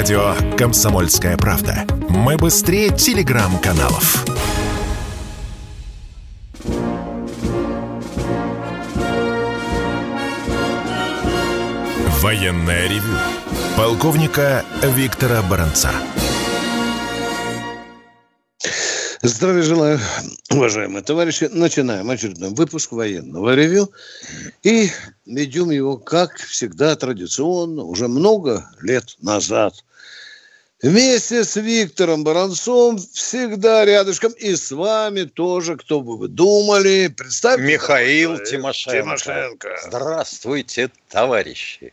Радио «Комсомольская правда». Мы быстрее телеграм-каналов. Военное ревю полковника Виктора Баранца. Здравия желаю, уважаемые товарищи. Начинаем очередной выпуск военного ревю. И ведем его, как всегда, традиционно, уже много лет назад. Вместе с Виктором Баранцом всегда рядышком. И с вами тоже, кто бы вы думали. Представьте. Михаил Тимошенко. Тимошенко. Здравствуйте, товарищи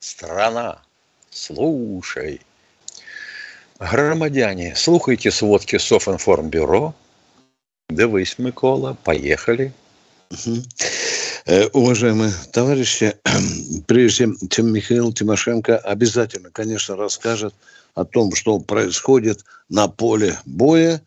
страна, слушай. Громадяне, слухайте сводки Софинформбюро. Дивись, Микола, поехали. Э, уважаемые товарищи, прежде чем Михаил Тимошенко обязательно, конечно, расскажет о том, что происходит на поле боя,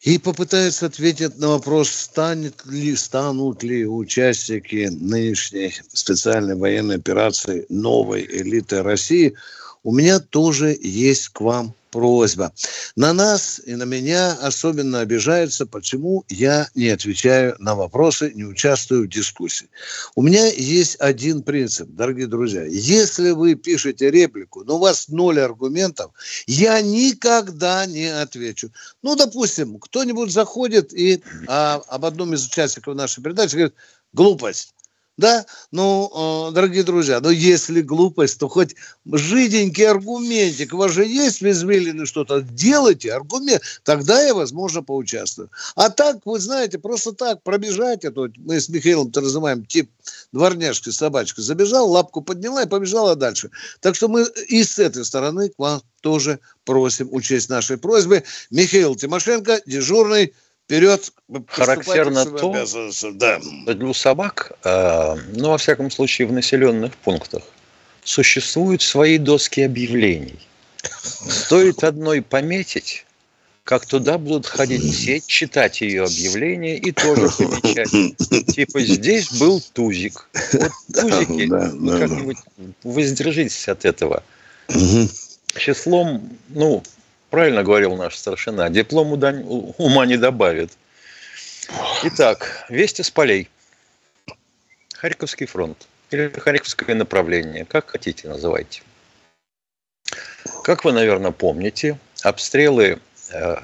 и попытается ответить на вопрос, станет ли, станут ли участники нынешней специальной военной операции новой элиты России, у меня тоже есть к вам просьба. На нас и на меня особенно обижаются, почему я не отвечаю на вопросы, не участвую в дискуссии. У меня есть один принцип, дорогие друзья. Если вы пишете реплику, но у вас ноль аргументов, я никогда не отвечу. Ну, допустим, кто-нибудь заходит и а, об одном из участников нашей передачи говорит, глупость. Да? Ну, э, дорогие друзья, ну если глупость, то хоть жиденький аргументик. У вас же есть извилины что-то. Делайте аргумент, тогда я, возможно, поучаствую. А так, вы знаете, просто так пробежать, это мы с Михаилом-то называем тип дворняжки собачка. Забежал, лапку подняла и побежала дальше. Так что мы и с этой стороны к вам тоже просим учесть наши просьбы. Михаил Тимошенко, дежурный вперед. Характерно то, да. для собак, э, ну, во всяком случае, в населенных пунктах, существуют свои доски объявлений. Стоит одной пометить, как туда будут ходить все, читать ее объявление и тоже помечать. Типа здесь был тузик. Вот тузики, да, да, как-нибудь да. воздержитесь от этого. Числом, ну, Правильно говорил наш старшина. Диплом ума не добавит. Итак, вести с полей. Харьковский фронт. Или Харьковское направление. Как хотите, называйте. Как вы, наверное, помните, обстрелы э,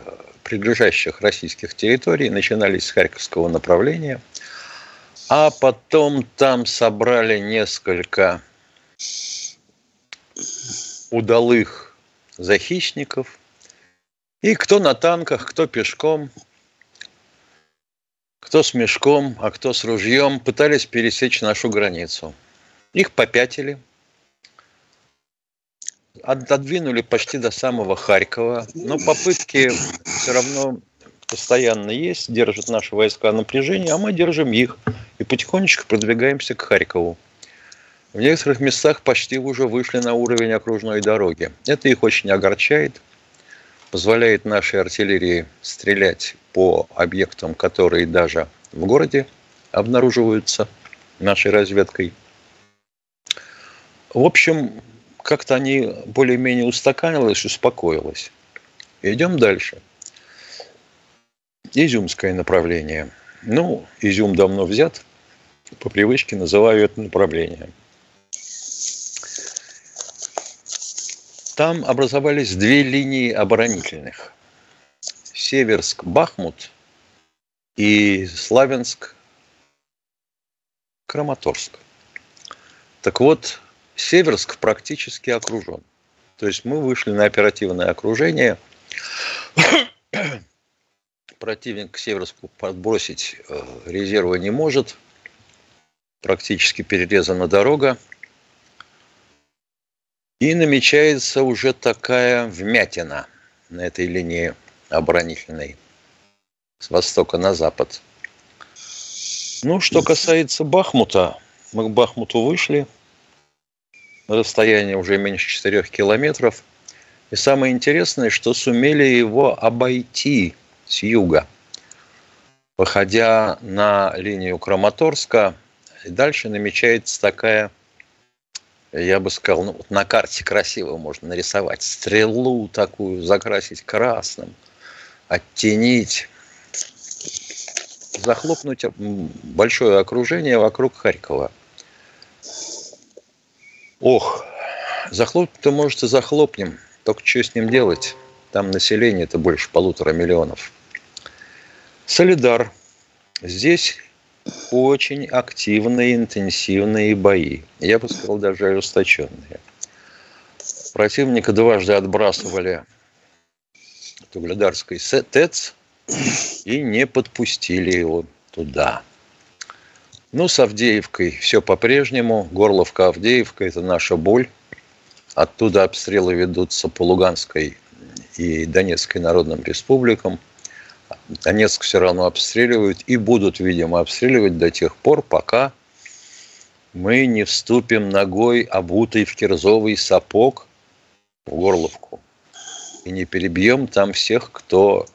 прилежащих российских территорий начинались с Харьковского направления, а потом там собрали несколько удалых захищников, и кто на танках, кто пешком, кто с мешком, а кто с ружьем, пытались пересечь нашу границу. Их попятили, отодвинули почти до самого Харькова, но попытки все равно постоянно есть, держат наши войска напряжение, а мы держим их и потихонечку продвигаемся к Харькову. В некоторых местах почти уже вышли на уровень окружной дороги. Это их очень огорчает – позволяет нашей артиллерии стрелять по объектам, которые даже в городе обнаруживаются нашей разведкой. В общем, как-то они более-менее устаканилось, успокоилось. Идем дальше. Изюмское направление. Ну, Изюм давно взят. По привычке называю это направление – Там образовались две линии оборонительных. Северск-Бахмут и Славянск-Краматорск. Так вот, Северск практически окружен. То есть мы вышли на оперативное окружение. Противник к Северску подбросить э, резервы не может. Практически перерезана дорога. И намечается уже такая вмятина на этой линии оборонительной с востока на запад. Ну, что касается Бахмута, мы к Бахмуту вышли, расстояние уже меньше 4 километров. И самое интересное, что сумели его обойти с юга, походя на линию Краматорска. И дальше намечается такая я бы сказал, ну, на карте красиво можно нарисовать. Стрелу такую закрасить красным, оттенить, захлопнуть большое окружение вокруг Харькова. Ох, захлопнуть-то, может, и захлопнем. Только что с ним делать? Там население это больше полутора миллионов. Солидар. Здесь очень активные, интенсивные бои. Я бы сказал, даже ожесточенные. Противника дважды отбрасывали от Угледарской ТЭЦ и не подпустили его туда. Ну, с Авдеевкой все по-прежнему. Горловка Авдеевка – это наша боль. Оттуда обстрелы ведутся по Луганской и Донецкой народным республикам. Донецк все равно обстреливают и будут, видимо, обстреливать до тех пор, пока мы не вступим ногой, обутой в кирзовый сапог в Горловку и не перебьем там всех, кто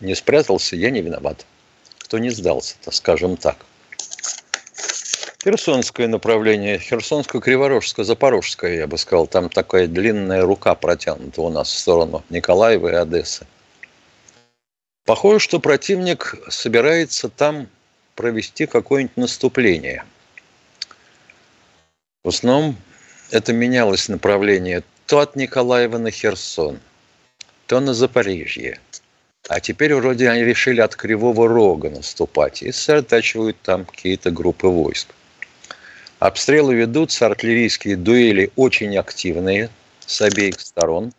не спрятался, я не виноват. Кто не сдался, то скажем так. Херсонское направление, Херсонско-Криворожско-Запорожское, я бы сказал. Там такая длинная рука протянута у нас в сторону Николаева и Одессы. Похоже, что противник собирается там провести какое-нибудь наступление. В основном это менялось направление то от Николаева на Херсон, то на Запорожье. А теперь вроде они решили от Кривого Рога наступать и сосредотачивают там какие-то группы войск. Обстрелы ведутся, артиллерийские дуэли очень активные с обеих сторон.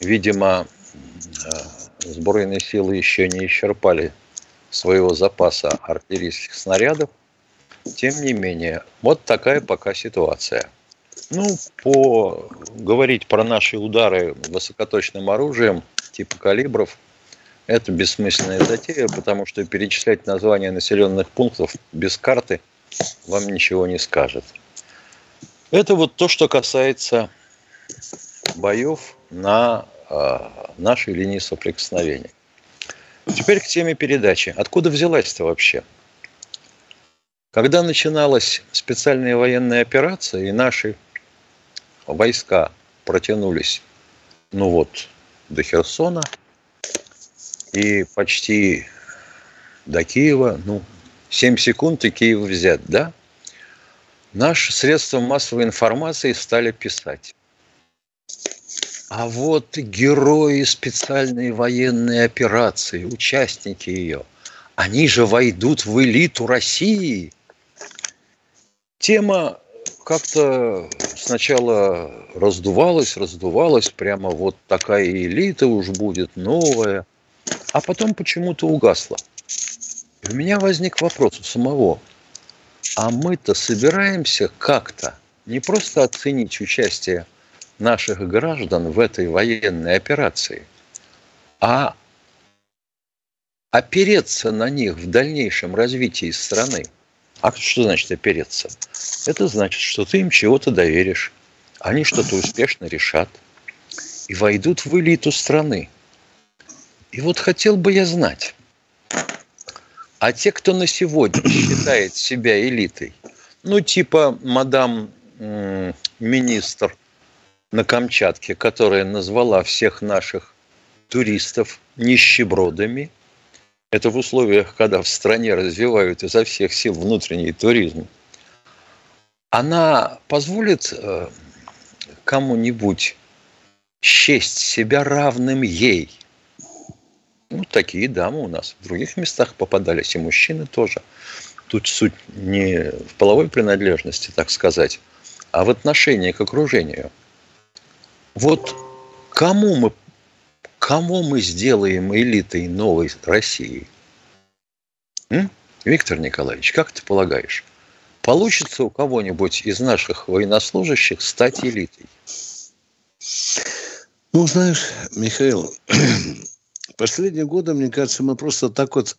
Видимо, э, сбройные силы еще не исчерпали своего запаса артиллерийских снарядов. Тем не менее, вот такая пока ситуация. Ну, по говорить про наши удары высокоточным оружием типа калибров, это бессмысленная затея, потому что перечислять названия населенных пунктов без карты – вам ничего не скажет. Это вот то, что касается боев на нашей линии соприкосновения. Теперь к теме передачи. Откуда взялась-то вообще? Когда начиналась специальная военная операция, и наши войска протянулись, ну вот, до Херсона и почти до Киева, ну, 7 секунд и Киев взят, да? Наши средства массовой информации стали писать. А вот герои специальной военной операции, участники ее, они же войдут в элиту России. Тема как-то сначала раздувалась, раздувалась, прямо вот такая элита уж будет новая, а потом почему-то угасла. У меня возник вопрос у самого. А мы-то собираемся как-то не просто оценить участие наших граждан в этой военной операции, а опереться на них в дальнейшем развитии страны. А что значит опереться? Это значит, что ты им чего-то доверишь, они что-то успешно решат и войдут в элиту страны. И вот хотел бы я знать, а те, кто на сегодня считает себя элитой, ну, типа мадам министр на Камчатке, которая назвала всех наших туристов нищебродами, это в условиях, когда в стране развивают изо всех сил внутренний туризм, она позволит э, кому-нибудь счесть себя равным ей – ну, такие дамы у нас в других местах попадались, и мужчины тоже. Тут суть не в половой принадлежности, так сказать, а в отношении к окружению. Вот кому мы, кому мы сделаем элитой новой России? М? Виктор Николаевич, как ты полагаешь, получится у кого-нибудь из наших военнослужащих стать элитой? Ну, знаешь, Михаил, Последние годы, мне кажется, мы просто так вот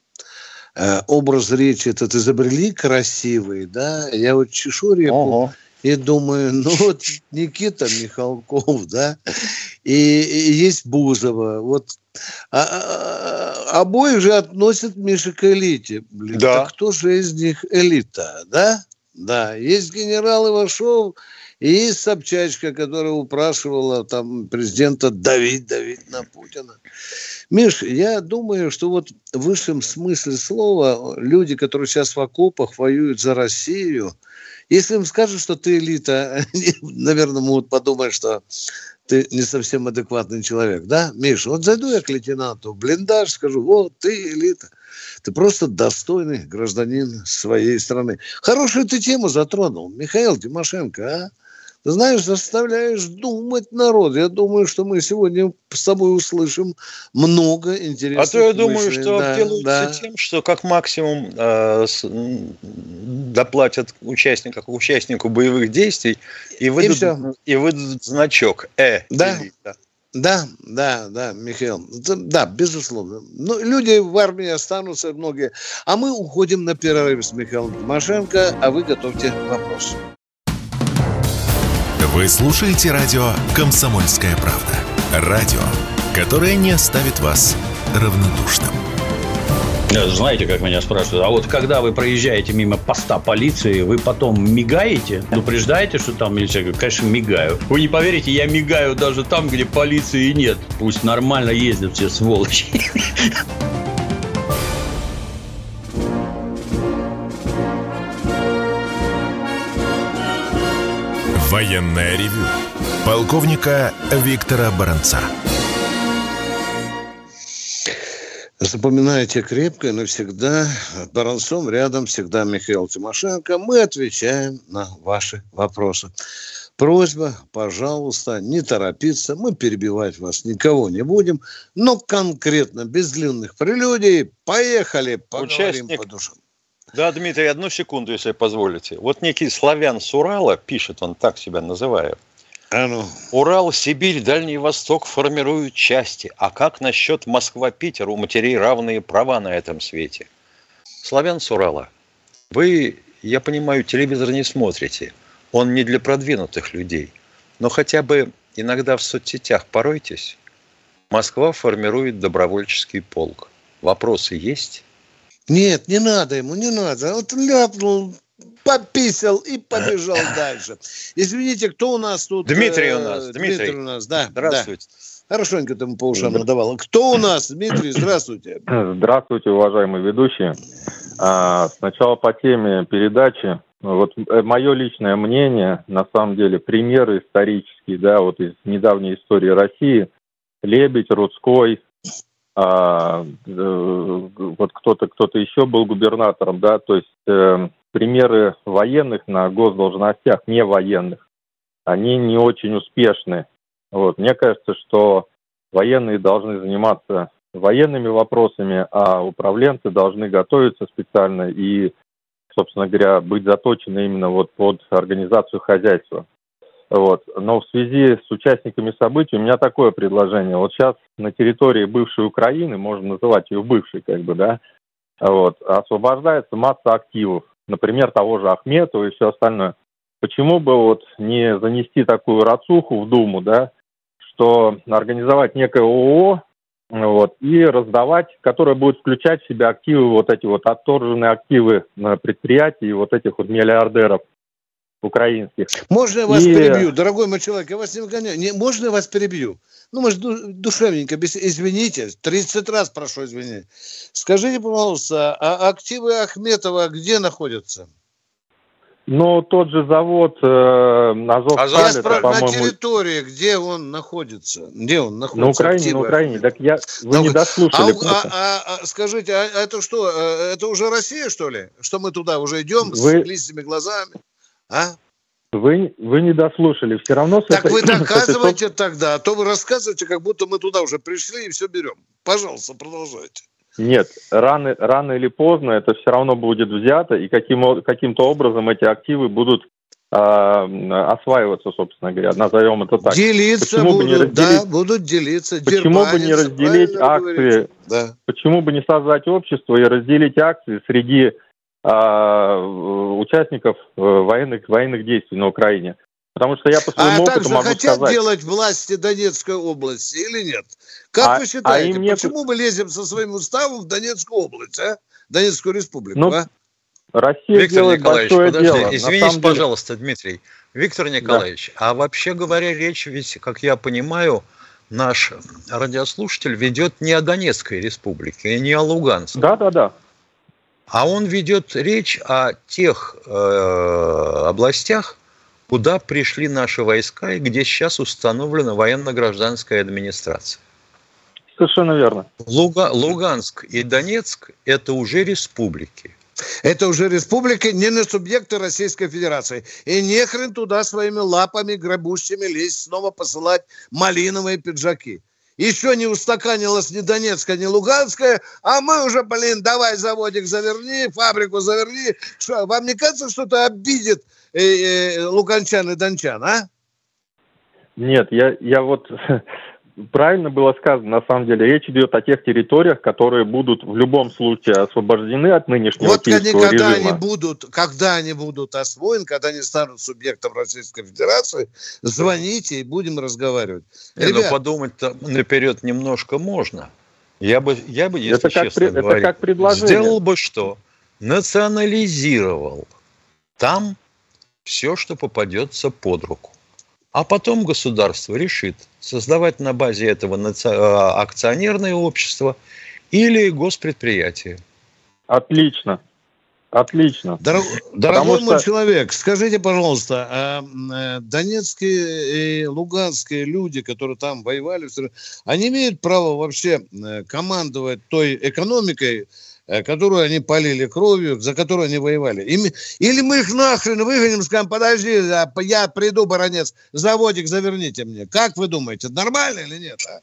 э, образ речи этот изобрели красивый, да. Я вот чешу репу ага. И думаю, ну вот Никита Михалков, да, и, и есть Бузова, вот а, а, обоих же относят Миша к элите. Блин, да. Так кто же из них элита, да? да. Есть генерал Ивашов, и есть Собчачка, которая упрашивала там президента давить, давить на Путина. Миш, я думаю, что вот в высшем смысле слова люди, которые сейчас в окопах воюют за Россию, если им скажут, что ты элита, наверное, могут подумать, что ты не совсем адекватный человек, да, Миша? Вот зайду я к лейтенанту блиндаж, скажу, вот, ты элита. Ты просто достойный гражданин своей страны. Хорошую ты тему затронул, Михаил Тимошенко, а? Знаешь, заставляешь думать народ. Я думаю, что мы сегодня с тобой услышим много интересных А то я думаю, что да, обделаются да. тем, что как максимум э, с, доплатят участнику, участнику боевых действий и выдадут, и, и выдадут значок «Э». Да. Да, да, да, Михаил. Да, безусловно. Ну, люди в армии останутся многие. А мы уходим на перерыв с Михаилом Тимошенко, а вы готовьте вопрос. Вы слушаете радио «Комсомольская правда». Радио, которое не оставит вас равнодушным. Знаете, как меня спрашивают, а вот когда вы проезжаете мимо поста полиции, вы потом мигаете, предупреждаете, что там милиция? Я конечно, мигаю. Вы не поверите, я мигаю даже там, где полиции нет. Пусть нормально ездят все сволочи. Военная ревю. Полковника Виктора Баранца. Запоминайте крепко и навсегда. Баранцом рядом всегда Михаил Тимошенко. Мы отвечаем на ваши вопросы. Просьба, пожалуйста, не торопиться. Мы перебивать вас никого не будем. Но конкретно, без длинных прелюдий, поехали, поговорим Участник, по душам. Да, Дмитрий, одну секунду, если позволите. Вот некий славян с Урала, пишет он так себя называет. А ну. Урал, Сибирь, Дальний Восток формируют части. А как насчет Москва-Питер? У матерей равные права на этом свете. Славян с Урала, вы, я понимаю, телевизор не смотрите. Он не для продвинутых людей. Но хотя бы иногда в соцсетях поройтесь. Москва формирует добровольческий полк. Вопросы есть? Нет, не надо ему, не надо. Вот ляпнул, пописал и побежал дальше. Извините, кто у нас тут? Дмитрий у нас. Дмитрий, Дмитрий у нас, да. Здравствуйте. Да. Хорошенько там по ушам надавал. Кто у нас? Дмитрий, здравствуйте. Здравствуйте, уважаемые ведущие. А, сначала по теме передачи. Вот э, мое личное мнение, на самом деле, примеры исторические, да, вот из недавней истории России. Лебедь, Рудской, а, э, вот кто-то кто-то еще был губернатором, да, то есть э, примеры военных на госдолжностях, не военных, они не очень успешны. Вот. Мне кажется, что военные должны заниматься военными вопросами, а управленцы должны готовиться специально и, собственно говоря, быть заточены именно вот под организацию хозяйства. Вот. Но в связи с участниками событий у меня такое предложение. Вот сейчас на территории бывшей Украины, можно называть ее бывшей, как бы, да, вот, освобождается масса активов, например, того же Ахметова и все остальное. Почему бы вот не занести такую рацуху в Думу, да, что организовать некое ООО, вот, и раздавать, которое будет включать в себя активы, вот эти вот отторженные активы предприятий, вот этих вот миллиардеров – украинских. Можно я вас и... перебью, дорогой мой человек, я вас не выгоняю. Не, можно я вас перебью? Ну, может, душевненько, извините, 30 раз прошу извинить. Скажите, пожалуйста, а активы Ахметова где находятся? Ну, тот же завод э, Азовсталь, а это, по-моему... На территории, где он находится? Где он находится? На Украине, активы? на Украине. Так я, вы ну, не дослушали. А, а, а, а, скажите, а это что, э, это уже Россия, что ли? Что мы туда уже идем вы... с листьими глазами? А? Вы, вы не дослушали. Все равно... Так этой, вы доказывайте этой... тогда, а то вы рассказываете, как будто мы туда уже пришли и все берем. Пожалуйста, продолжайте. Нет, рано, рано или поздно это все равно будет взято, и каким, каким-то образом эти активы будут э, осваиваться, собственно говоря, назовем это так. Делиться почему будут, бы не разделить, да, будут делиться. Почему бы не разделить акции, да. почему бы не создать общество и разделить акции среди участников э, военных, военных действий на Украине. Потому что я по своему а опыту также могу хотят сказать... делать власти Донецкой области или нет? Как а, вы считаете, а не... почему мы лезем со своим уставом в Донецкую область, а? Донецкую республику, ну, а? Россия Виктор делает Николаевич, большое подожди, дело. Извините, деле- пожалуйста, Дмитрий. Виктор Николаевич, а вообще говоря, речь ведь, как я понимаю, наш радиослушатель ведет не о Донецкой республике, и не о Луганске, Да, да, да. А он ведет речь о тех э, областях, куда пришли наши войска и где сейчас установлена военно-гражданская администрация. Совершенно верно. Луга- Луганск и Донецк – это уже республики. Это уже республики, не на субъекты Российской Федерации. И не хрен туда своими лапами грабущими лезть, снова посылать малиновые пиджаки. Еще не устаканилась ни Донецкая, ни Луганская, а мы уже, блин, давай заводик заверни, фабрику заверни. Что, вам не кажется, что это обидит э, э, луганчан и дончан, а? Нет, я, я вот правильно было сказано, на самом деле, речь идет о тех территориях, которые будут в любом случае освобождены от нынешнего Вот они, киевского когда режима. они будут, когда они будут освоены, когда они станут субъектом Российской Федерации, звоните и будем разговаривать. Не, ну Ребят, подумать-то наперед немножко можно. Я бы, я бы, если Это как честно пред- это говоря, как предложение. сделал бы что? Национализировал там все, что попадется под руку. А потом государство решит создавать на базе этого э, акционерное общество или госпредприятие. Отлично. Отлично. Дор- Дорогой что- мой человек, скажите, пожалуйста, а, э, донецкие и луганские люди, которые там воевали, они имеют право вообще э, командовать той экономикой, которую они полили кровью, за которую они воевали? Или мы их нахрен выгоним, скажем, подожди, а, я приду, баронец, заводик заверните мне. Как вы думаете, нормально или нет? а?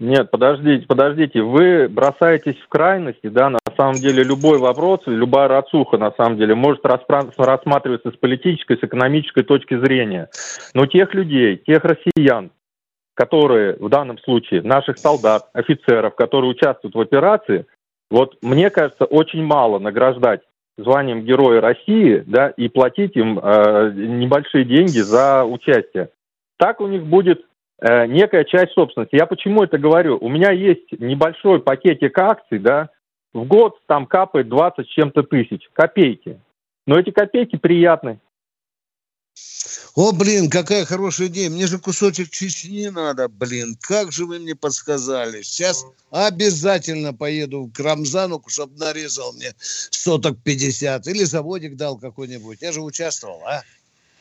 Нет, подождите, подождите. Вы бросаетесь в крайности, да, на самом деле любой вопрос, любая рацуха, на самом деле, может рассматриваться с политической, с экономической точки зрения. Но тех людей, тех россиян, которые в данном случае, наших солдат, офицеров, которые участвуют в операции, вот мне кажется, очень мало награждать званием Героя России, да, и платить им э, небольшие деньги за участие. Так у них будет э, некая часть собственности. Я почему это говорю? У меня есть небольшой пакетик акций, да, в год там капает 20 с чем-то тысяч, копейки. Но эти копейки приятны. О, блин, какая хорошая идея. Мне же кусочек Чечни надо, блин. Как же вы мне подсказали. Сейчас обязательно поеду к Рамзану, чтобы нарезал мне соток 50. Или заводик дал какой-нибудь. Я же участвовал, а?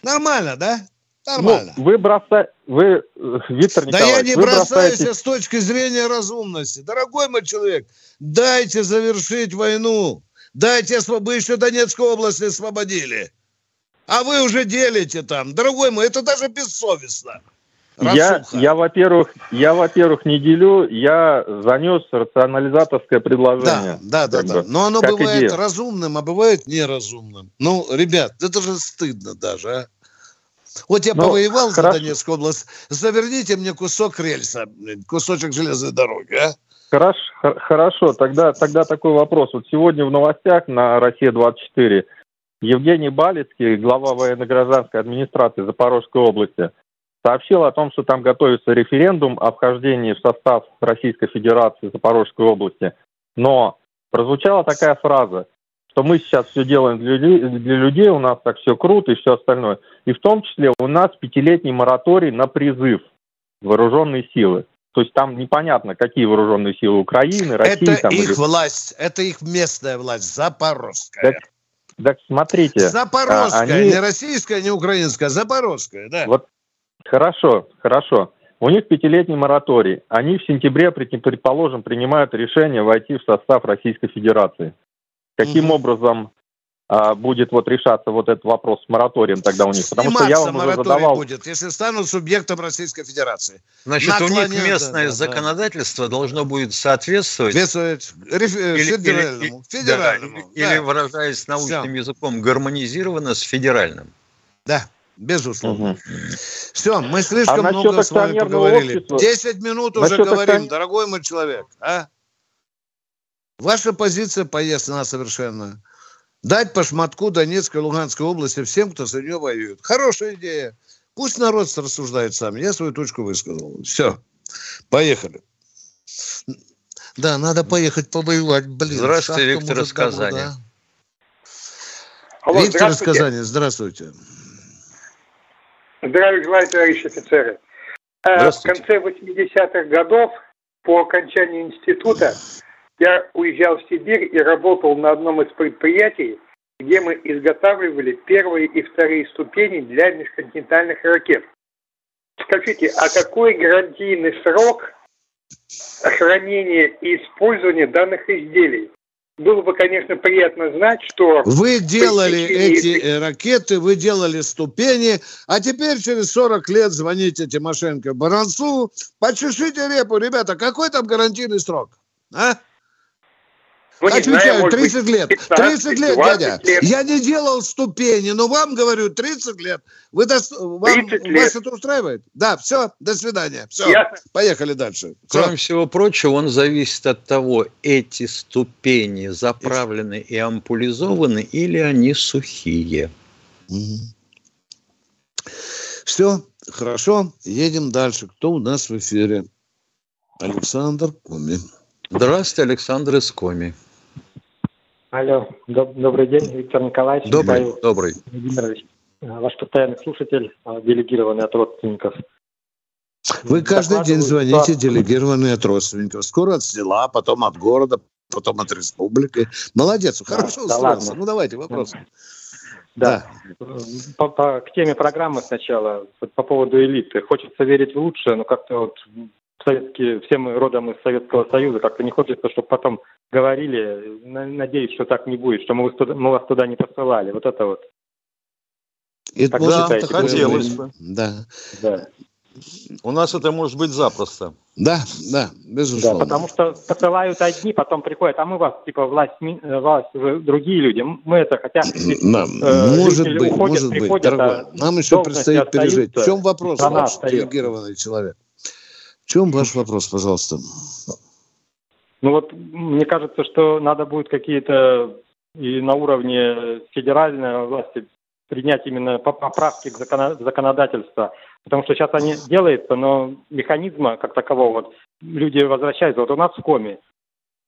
Нормально, да? Нормально. Ну, вы бросаете, вы, э, Виктор Да я Николаевич, не бросаюсь бросаете... с точки зрения разумности. Дорогой мой человек, дайте завершить войну. Дайте, вы еще Донецкую область освободили. А вы уже делите там. Дорогой мой, это даже бессовестно. Я, Расуха. я, во-первых, я, во-первых, не делю, я занес рационализаторское предложение. Да, да, да, да. бы, Но оно бывает идея. разумным, а бывает неразумным. Ну, ребят, это же стыдно даже, а. Вот я Ну, повоевал за хорошо. Донецкую область. Заверните мне кусок рельса, кусочек железной дороги, а? Хорошо, хорошо. Тогда, тогда такой вопрос. Вот сегодня в новостях на «Россия-24» Евгений Балицкий, глава военно-гражданской администрации Запорожской области, сообщил о том, что там готовится референдум о вхождении в состав Российской Федерации Запорожской области. Но прозвучала такая фраза, что мы сейчас все делаем для людей, для людей, у нас так все круто и все остальное. И в том числе у нас пятилетний мораторий на призыв вооруженные силы. То есть там непонятно, какие вооруженные силы Украины, России. это там, их или- власть, это их местная власть, запорожская. Так, так смотрите. Запорожская, а, они- не российская, не украинская, запорожская, да. Вот хорошо, хорошо. У них пятилетний мораторий. Они в сентябре, пред- предположим, принимают решение войти в состав Российской Федерации. Каким Мгм. образом а, будет вот решаться вот этот вопрос с мораторием тогда у них? Потому что я Сниматься вам уже мораторий задавал... будет, если станут субъектом Российской Федерации. Значит, у них местное да, да. законодательство должно будет соответствовать Соответствовать реф- э, или, федеральному. или- федеральному. да, или, да. или, выражаясь научным языком, гармонизировано с федеральным. Да, безусловно. Мгм. Все, мы слишком А много с вами поговорили. общества- Десять минут уже Насчет говорим, акцион- дорогой мой человек. А? Ваша позиция пояснена совершенно. Дать по шматку Донецкой и Луганской области всем, кто за нее воюет. Хорошая идея. Пусть народ рассуждает сам. Я свою точку высказал. Все. Поехали. Да, надо поехать повоевать. Блин, Здравствуйте, Виктор из Казани. да. Алло, Виктор из Казани, здравствуйте. Здравия желаю, товарищи офицеры. Э, в конце 80-х годов, по окончании института, я уезжал в Сибирь и работал на одном из предприятий, где мы изготавливали первые и вторые ступени для межконтинентальных ракет. Скажите, а какой гарантийный срок хранения и использования данных изделий? Было бы, конечно, приятно знать, что... Вы делали эти э, ракеты, вы делали ступени, а теперь через 40 лет звоните Тимошенко Баранцу, почешите репу. Ребята, какой там гарантийный срок? А? Ну, Отвечаю, знаю, 30 быть, лет. 30 лет, дядя. Лет. Я не делал ступени, но вам говорю 30 лет. Вы до... вам, лет. Вас это устраивает? Да, все, до свидания. Все, Ясно. поехали дальше. Кроме всего прочего, он зависит от того, эти ступени заправлены и ампулизованы или они сухие. Угу. Все, хорошо, едем дальше. Кто у нас в эфире? Александр Коми. Здравствуйте, Александр из Коми. Алло, доб- добрый день, Виктор Николаевич. Добрый, Михаил добрый. Владимирович, ваш постоянный слушатель, а, делегированный от родственников. Вы каждый день звоните, делегированный от родственников. Скоро от села, потом от города, потом от республики. Молодец, хорошо да, устроился. Да ну давайте вопрос. Да. да. По, по, к теме программы сначала, по поводу элиты. Хочется верить в лучшее, но как-то вот советские, все мы родом из Советского Союза, как-то не хочется, чтобы потом говорили, надеюсь, что так не будет, что мы, мы вас туда не посылали. Вот это вот. Это так да, считаете, хотелось бы. Да. да. У нас это может быть запросто. Да, да, безусловно. Да, потому что посылают одни, потом приходят, а мы вас, типа, власть, власть другие люди. Мы это, хотя Нам, э, может быть, уходят, может быть, приходят, дорогой. А Нам еще предстоит пережить. В чем вопрос, ваш делегированный человек? В чем ваш вопрос, пожалуйста? Ну вот, мне кажется, что надо будет какие-то и на уровне федеральной власти принять именно поправки к законодательству. Потому что сейчас они делаются, но механизма как такового, вот люди возвращаются. Вот у нас в коме,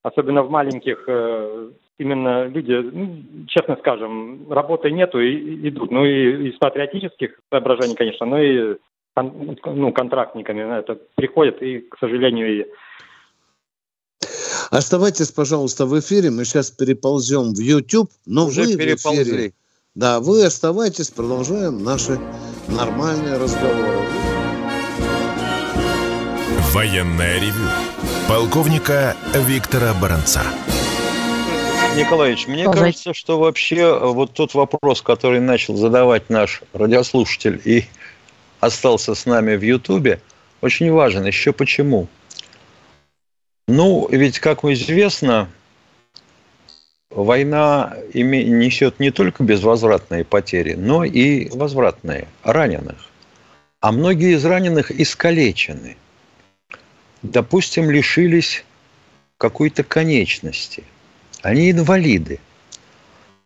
особенно в маленьких, э, именно люди, ну, честно скажем, работы нету и идут. Ну и из патриотических соображений, конечно, но и ну, контрактниками это приходят, и, к сожалению, и Оставайтесь, пожалуйста, в эфире. Мы сейчас переползем в YouTube, но Уже вы переползли. в эфире. Да, вы оставайтесь, продолжаем наши нормальные разговоры. Военная ревю. Полковника Виктора Баранца. Николаевич, мне Продолжай. кажется, что вообще э, вот тот вопрос, который начал задавать наш радиослушатель и остался с нами в Ютубе, очень важен. Еще почему? Ну, ведь, как известно, война несет не только безвозвратные потери, но и возвратные, раненых. А многие из раненых искалечены. Допустим, лишились какой-то конечности. Они инвалиды.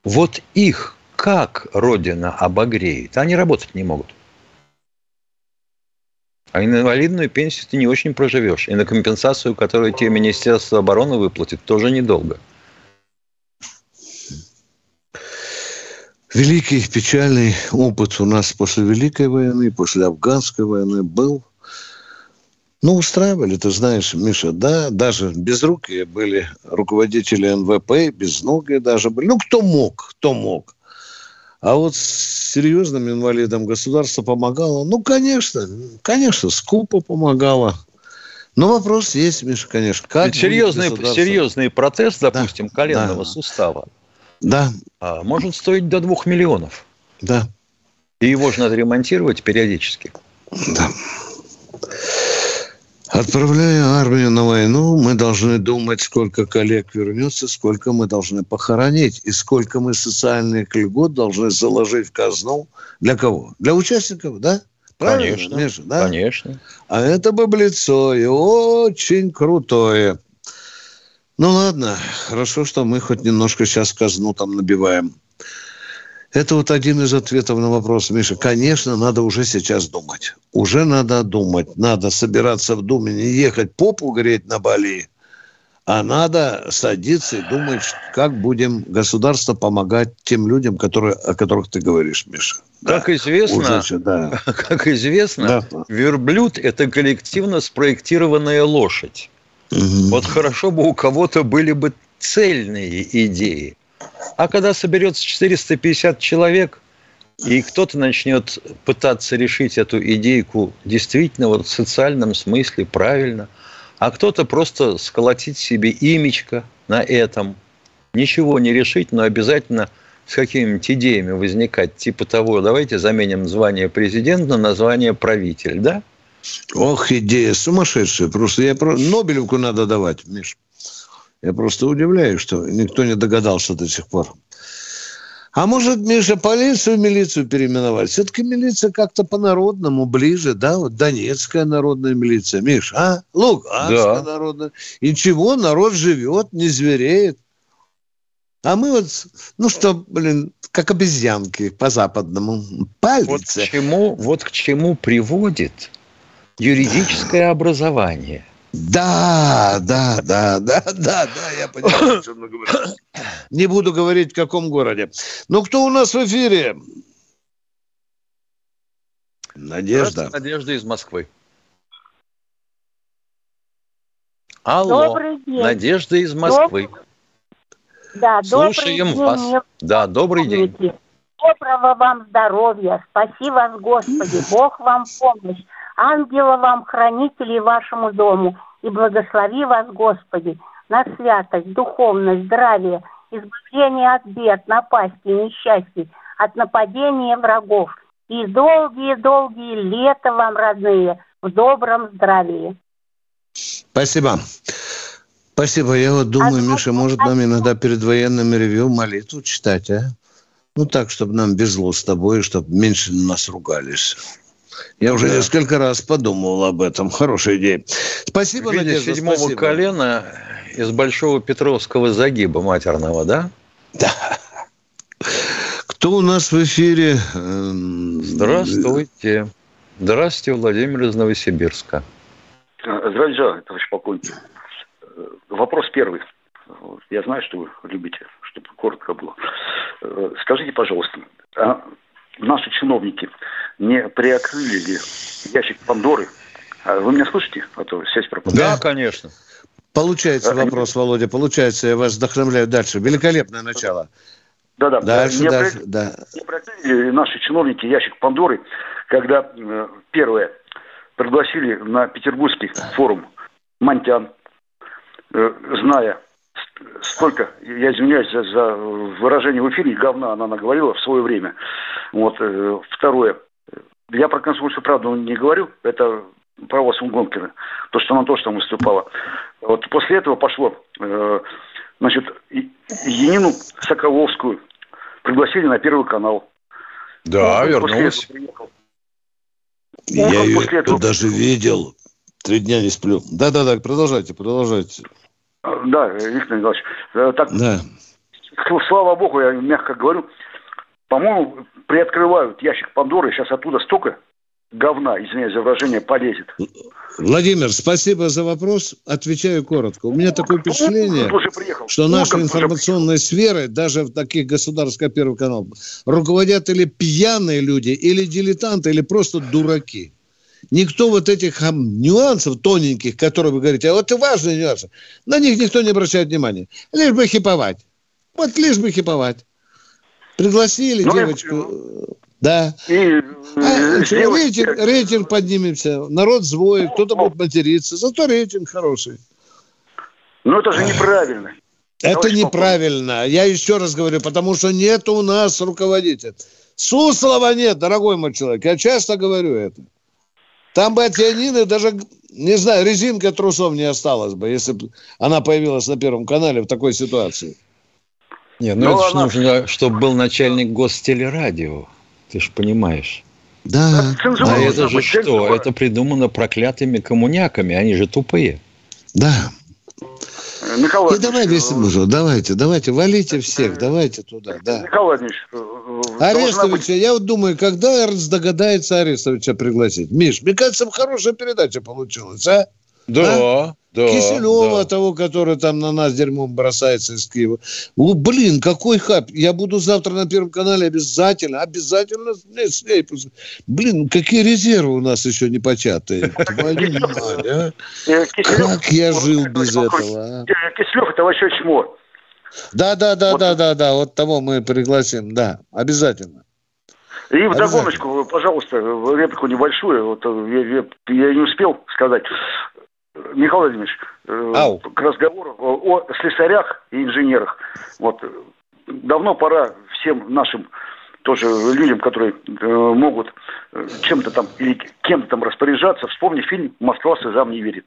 Вот их как Родина обогреет? Они работать не могут. А инвалидную пенсию ты не очень проживешь. И на компенсацию, которую тебе Министерство обороны выплатит, тоже недолго. Великий печальный опыт у нас после Великой войны, после Афганской войны был. Ну, устраивали, ты знаешь, Миша, да, даже безрукие были руководители НВП, безногие даже были. Ну, кто мог, кто мог. А вот с серьезным инвалидам государство помогало. Ну, конечно, конечно, скупо помогало. Но вопрос есть, Миша, конечно. Как серьезный, серьезный протез, допустим, да, коленного да. сустава, да. А, может стоить до двух миллионов. Да. И его же надо ремонтировать периодически. Да. Отправляя армию на войну, мы должны думать, сколько коллег вернется, сколько мы должны похоронить, и сколько мы социальных льгот должны заложить в казну. Для кого? Для участников, да? Правильно, конечно, Миша, да? конечно. А это баблицо и очень крутое. Ну ладно, хорошо, что мы хоть немножко сейчас казну там набиваем. Это вот один из ответов на вопрос, Миша. Конечно, надо уже сейчас думать. Уже надо думать. Надо собираться в Думе, не ехать попу греть на Бали, а надо садиться и думать, как будем государство помогать тем людям, которые, о которых ты говоришь, Миша. Как да, известно, уже, да. как известно, да. верблюд – это коллективно спроектированная лошадь. Угу. Вот хорошо бы у кого-то были бы цельные идеи. А когда соберется 450 человек, и кто-то начнет пытаться решить эту идейку действительно вот в социальном смысле правильно, а кто-то просто сколотить себе имечко на этом, ничего не решить, но обязательно с какими-нибудь идеями возникать, типа того, давайте заменим звание президента на звание правитель, да? Ох, идея сумасшедшая. Просто я про Нобелевку надо давать, Миш. Я просто удивляюсь, что никто не догадался до сих пор. А может, Миша, полицию милицию переименовать? Все-таки милиция как-то по-народному ближе, да? Вот Донецкая народная милиция. Миш, а? Луганская да. народная. И ничего, народ живет, не звереет. А мы вот, ну что, блин, как обезьянки по-западному. Пальцы. Вот к чему, вот к чему приводит юридическое образование. Да, да, да, да, да, да, я понимаю, о чем мы говорим. Не буду говорить, в каком городе. Ну, кто у нас в эфире? Надежда. Надежда из Москвы. Алло. Добрый день. Надежда из Москвы. Доб... Да, Слушаем добрый вас. День. Да, добрый день. Доброго вам здоровья. Спаси вас, Господи. Бог вам помощь ангела вам, хранителей вашему дому, и благослови вас, Господи, на святость, духовность, здравие, избавление от бед, напасти, несчастий, от нападения врагов. И долгие-долгие лета вам, родные, в добром здравии. Спасибо. Спасибо. Я вот думаю, а Миша, может нам иногда перед военным ревью молитву читать, а? Ну так, чтобы нам безло с тобой, чтобы меньше нас ругались. Я уже да. несколько раз подумал об этом. Хорошая идея. Спасибо, Надежда. седьмого спасибо. колена из Большого Петровского загиба матерного, да? Да. Кто у нас в эфире? Эм, Здравствуйте. Здравствуйте, Владимир из Новосибирска. Здравия товарищ полковник. Э, вопрос первый. Я знаю, что вы любите, чтобы коротко было. Э, скажите, пожалуйста, а наши чиновники не приоткрыли ли ящик Пандоры? А вы меня слышите? А то связь пропадает. Да, конечно. Получается а, вопрос. Володя, получается, я вас вдохновляю дальше. Великолепное начало. Да-да. Дальше, не дальше, да. Не наши чиновники ящик Пандоры, когда э, первое пригласили на Петербургский форум Монтян, э, зная столько, я извиняюсь за, за выражение в эфире, говна она наговорила в свое время. Вот, э, второе. Я про Конституцию правду не говорю, это право Сунгонкина, то, что она тоже там выступала. Вот после этого пошло, э, значит, Янину Соколовскую пригласили на Первый канал. Да, ну, вернулась. Я ее этого... даже видел. Три дня не сплю. Да-да-да, продолжайте, продолжайте. Да, Виктор Николаевич. Э, так, да. Слава богу, я мягко говорю, по-моему, приоткрывают ящик Пандоры, сейчас оттуда столько говна, извиняюсь за выражение, полезет. Владимир, спасибо за вопрос. Отвечаю коротко. У меня такое впечатление, что наша информационная сфера, даже в таких государств, как Первый канал, руководят или пьяные люди, или дилетанты, или просто дураки. Никто вот этих нюансов тоненьких, которые вы говорите, а вот и важные нюансы, на них никто не обращает внимания. Лишь бы хиповать. Вот лишь бы хиповать. Пригласили ну, девочку. И... Да. И, а, рейтинг, рейтинг поднимемся. Народ злой, кто-то будет материться. Зато рейтинг хороший. Ну, это же неправильно. Это Товарищ неправильно. Полковник. Я еще раз говорю, потому что нет у нас руководителя. Суслова нет, дорогой мой человек. Я часто говорю это. Там бы от Янины даже, не знаю, резинка трусов не осталась бы, если бы она появилась на Первом канале в такой ситуации. Нет, ну Но это она... нужно, чтобы был начальник гостелерадио. Ты же понимаешь. Да. А это же что? Это придумано проклятыми коммуняками. Они же тупые. Да. Николай И давай весь мужу, давайте, давайте, валите всех, давайте туда, да. Николай э, Арестовича, быть... я вот думаю, когда догадается Арестовича пригласить? Миш, мне кажется, хорошая передача получилась, а? Да, а? да. Киселева, да. того, который там на нас дерьмом бросается из Киева. Ну, блин, какой хап. Я буду завтра на Первом канале обязательно, обязательно с ней. Блин, какие резервы у нас еще не початые. А? Э, как я жил без этого, а? Киселев это вообще чмо. Да, да, да, да, да, да. Вот того мы пригласим, да, обязательно. И в догоночку, пожалуйста, реплику небольшую. Вот э, я, я, я не успел сказать. Михаил Владимирович, э, Ау. к разговору о слесарях и инженерах. Вот давно пора всем нашим тоже людям, которые э, могут э, чем-то там или кем-то там распоряжаться, вспомни фильм «Москва слезам не верит».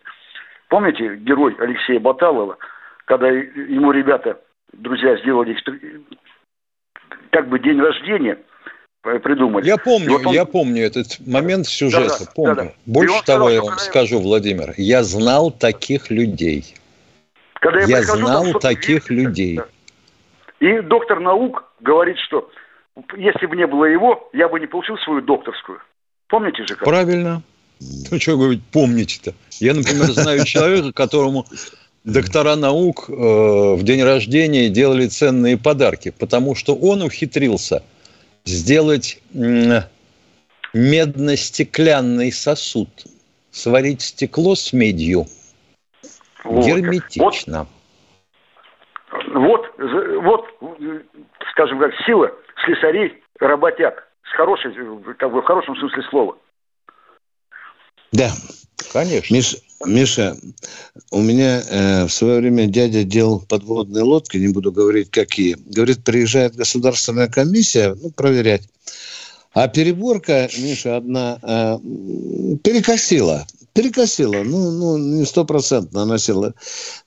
Помните герой Алексея Баталова, когда ему ребята, друзья, сделали как бы день рождения – придумали. Я помню, вот он... я помню этот момент сюжета, да, да, помню. Да, да. Больше того, я вам скажу, Владимир, я знал таких людей. Когда я, я знал там, таких и... людей. И доктор наук говорит, что если бы не было его, я бы не получил свою докторскую. Помните же как? Правильно. Ну, что говорить, помните-то. Я, например, знаю человека, которому доктора наук э, в день рождения делали ценные подарки, потому что он ухитрился – сделать медно-стеклянный сосуд, сварить стекло с медью вот. герметично. Вот, вот, скажем так, сила слесарей, работяг, с хорошей, как бы в хорошем смысле слова. Да. Конечно. Миш, Миша, у меня э, в свое время дядя делал подводные лодки, не буду говорить какие. Говорит, приезжает государственная комиссия, ну, проверять. А переборка, Миша, одна э, перекосила перекосило, ну, ну не стопроцентно носило.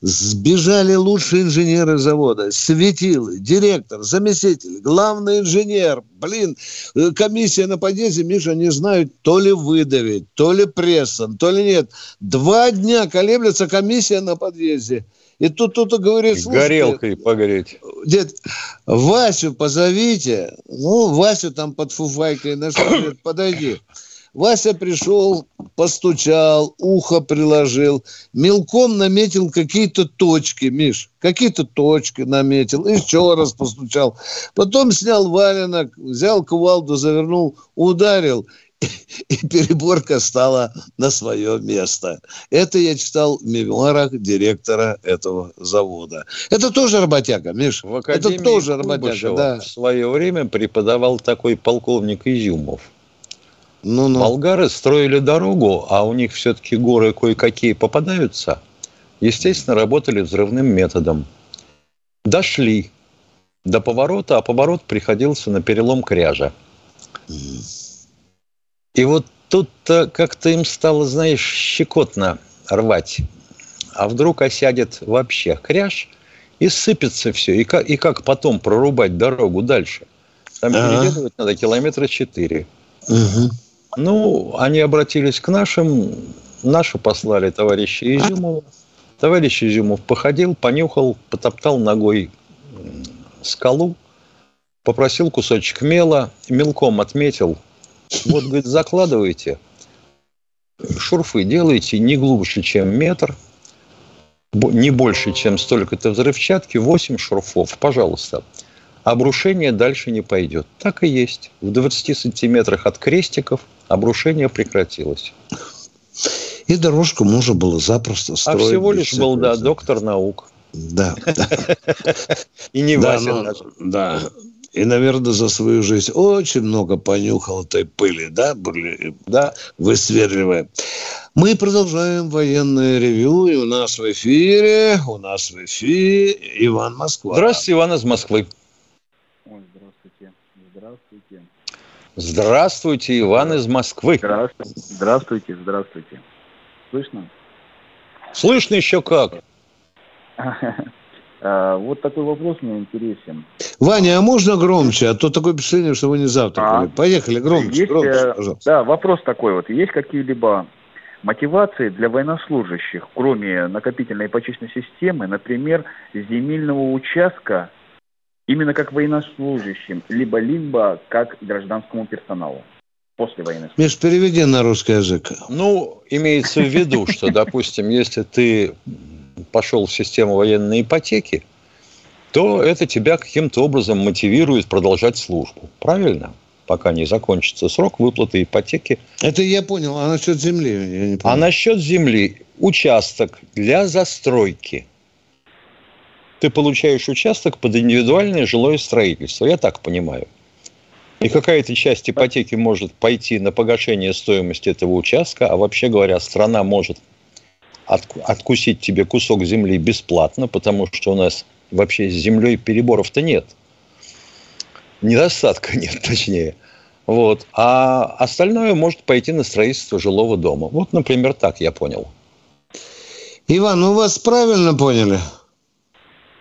Сбежали лучшие инженеры завода, светилы, директор, заместитель, главный инженер. Блин, э, комиссия на подъезде, Миша, не знают, то ли выдавить, то ли прессом, то ли нет. Два дня колеблется комиссия на подъезде. И тут кто-то говорит... Горелкой погреть. Дед, Васю позовите. Ну, Васю там под фуфайкой нашел. Говорит, подойди. Вася пришел, постучал, ухо приложил, мелком наметил какие-то точки, Миш, какие-то точки наметил, еще раз постучал. Потом снял валенок, взял кувалду, завернул, ударил, и переборка стала на свое место. Это я читал в мемуарах директора этого завода. Это тоже работяга, Миш. В Это тоже работяга, да. В свое время преподавал такой полковник Изюмов. Ну, ну. Болгары строили дорогу, а у них все-таки горы кое-какие попадаются. Естественно, работали взрывным методом. Дошли до поворота, а поворот приходился на перелом кряжа. И вот тут-то как-то им стало, знаешь, щекотно рвать. А вдруг осядет вообще кряж и сыпется все. И как, и как потом прорубать дорогу дальше? Там переделывать надо километра четыре. Угу. Ну, они обратились к нашим, наши послали товарища Изюмова. Товарищ Изюмов походил, понюхал, потоптал ногой скалу, попросил кусочек мела, мелком отметил. Вот, говорит, закладывайте, шурфы делайте не глубже, чем метр, не больше, чем столько-то взрывчатки, 8 шурфов, пожалуйста обрушение дальше не пойдет. Так и есть. В 20 сантиметрах от крестиков обрушение прекратилось. И дорожку можно было запросто а строить. А всего лишь был, да, доктор наук. Да. И не Вася. Да. И, наверное, за свою жизнь очень много понюхал этой пыли, да, были, да, высверливая. Мы продолжаем военное ревю, и у нас в эфире, у нас в эфире Иван Москва. Здравствуйте, Иван из Москвы. Здравствуйте, Иван из Москвы. Здравствуйте, здравствуйте. Слышно? Слышно еще как. А, вот такой вопрос мне интересен. Ваня, а можно громче? А то такое впечатление, что вы не завтракали. А, Поехали, громче, есть, громче, э, пожалуйста. Да, вопрос такой вот. Есть какие-либо мотивации для военнослужащих, кроме накопительной почечной системы, например, земельного участка именно как военнослужащим, либо-либо как гражданскому персоналу после войны. Миш, переведи на русский язык. Ну, имеется в виду, что, допустим, если ты пошел в систему военной ипотеки, то это тебя каким-то образом мотивирует продолжать службу. Правильно? Пока не закончится срок выплаты ипотеки. Это я понял. А насчет земли? Я не понял. А насчет земли участок для застройки. Ты получаешь участок под индивидуальное жилое строительство. Я так понимаю. И какая-то часть ипотеки может пойти на погашение стоимости этого участка, а вообще говоря, страна может откусить тебе кусок земли бесплатно, потому что у нас вообще с землей переборов-то нет. Недостатка нет, точнее. Вот. А остальное может пойти на строительство жилого дома. Вот, например, так я понял. Иван, ну вас правильно поняли?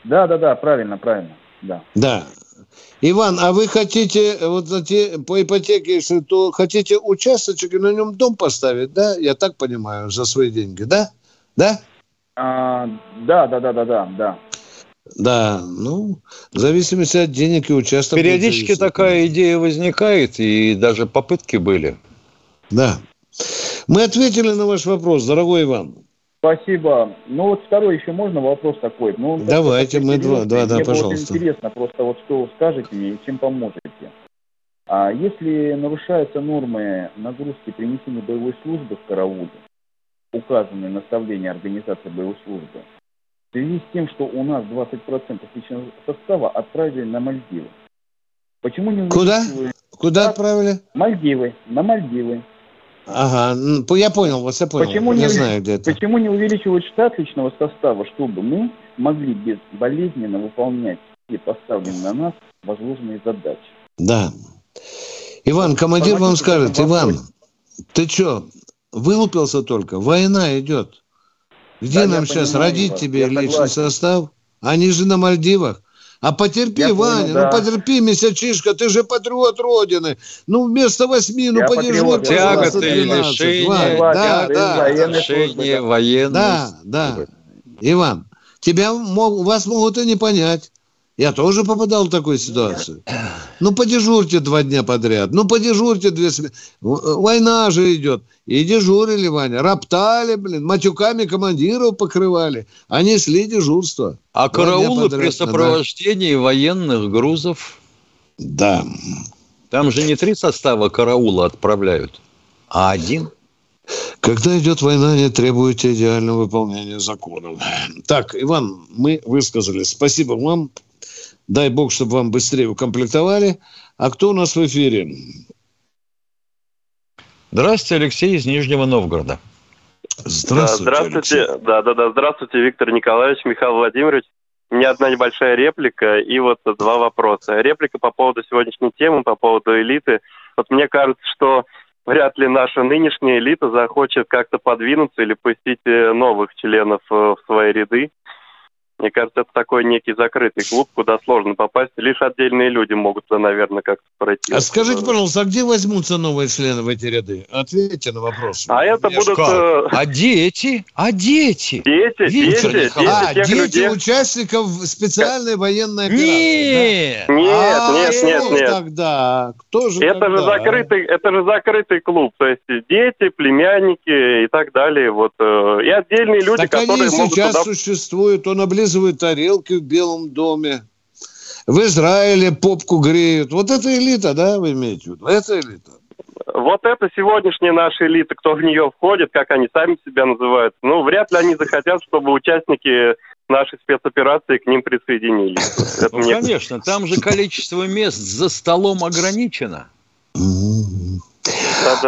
Да, да, да, правильно, правильно. Да. Да. Иван, а вы хотите вот эти, по ипотеке, если то хотите участочек и на нем дом поставить, да? Я так понимаю, за свои деньги, да? Да? А, да, да, да, да, да, да. Да, ну, в зависимости от денег и участка. Периодически такая идея возникает, и даже попытки были. Да. Мы ответили на ваш вопрос, дорогой Иван. Спасибо. Ну вот второй еще можно вопрос такой? Ну, Давайте, мы два, да, да, пожалуйста. Вот интересно просто вот что скажете мне и чем поможете. А если нарушаются нормы нагрузки при несении боевой службы в карауле, указанные наставления организации боевой службы, в связи с тем, что у нас 20% личного состава отправили на Мальдивы. Почему не Куда? Куда отправили? Мальдивы, на Мальдивы. Ага, я понял вас, я понял. Почему, я не, знаю, где это. почему не увеличивать штат личного состава, чтобы мы могли безболезненно выполнять все поставленные на нас возложенные задачи? Да. Иван, командир вам скажет, Иван, ты что, вылупился только? Война идет. Где да, нам сейчас понимаю, родить вас, тебе личный согласен. состав? Они же на Мальдивах. А потерпи, я Ваня, понял, ну да. потерпи, месячишка, ты же патриот Родины. Ну вместо восьми, ну подежурь, Тяготы и лишения, да, да, лишения военных. Да, да. Иван, тебя мог, вас могут и не понять. Я тоже попадал в такую ситуацию. Ну, подежурьте два дня подряд. Ну, подежурьте две смены. Война же идет. И дежурили, Ваня. Роптали, блин. Матюками командиров покрывали. А несли дежурство. А два караулы при сопровождении да. военных грузов? Да. Там же не три состава караула отправляют, а один. Когда идет война, не требуете идеального выполнения законов. Так, Иван, мы высказали. Спасибо вам. Дай бог, чтобы вам быстрее укомплектовали. А кто у нас в эфире? Здравствуйте, Алексей из Нижнего Новгорода. Здравствуйте. Здравствуйте. Да, да, да. Здравствуйте, Виктор Николаевич, Михаил Владимирович. У меня одна небольшая реплика и вот два вопроса. Реплика по поводу сегодняшней темы, по поводу элиты. Вот мне кажется, что вряд ли наша нынешняя элита захочет как-то подвинуться или пустить э, новых членов э, в свои ряды. Мне кажется, это такой некий закрытый клуб, куда сложно попасть. Лишь отдельные люди могут наверное, как-то пройти. А скажите, пожалуйста, а где возьмутся новые члены в эти ряды? Ответьте на вопрос. А это Мне будут... Э... А дети? А дети? Дети, Виктор дети, дети, а, дети людей... участников специальной военной операции. Нет, да? нет, а, нет, нет, нет. тогда? Кто же это тогда? Же закрытый, это же закрытый клуб. То есть дети, племянники и так далее. Вот. Э, и отдельные люди, так которые они сейчас туда... существуют. Он облизывает облизывают тарелки в Белом доме. В Израиле попку греют. Вот это элита, да, вы имеете в виду? Это элита. Вот это сегодняшняя наша элита, кто в нее входит, как они сами себя называют. Ну, вряд ли они захотят, чтобы участники нашей спецоперации к ним присоединились. Это ну, мне... конечно, там же количество мест за столом ограничено.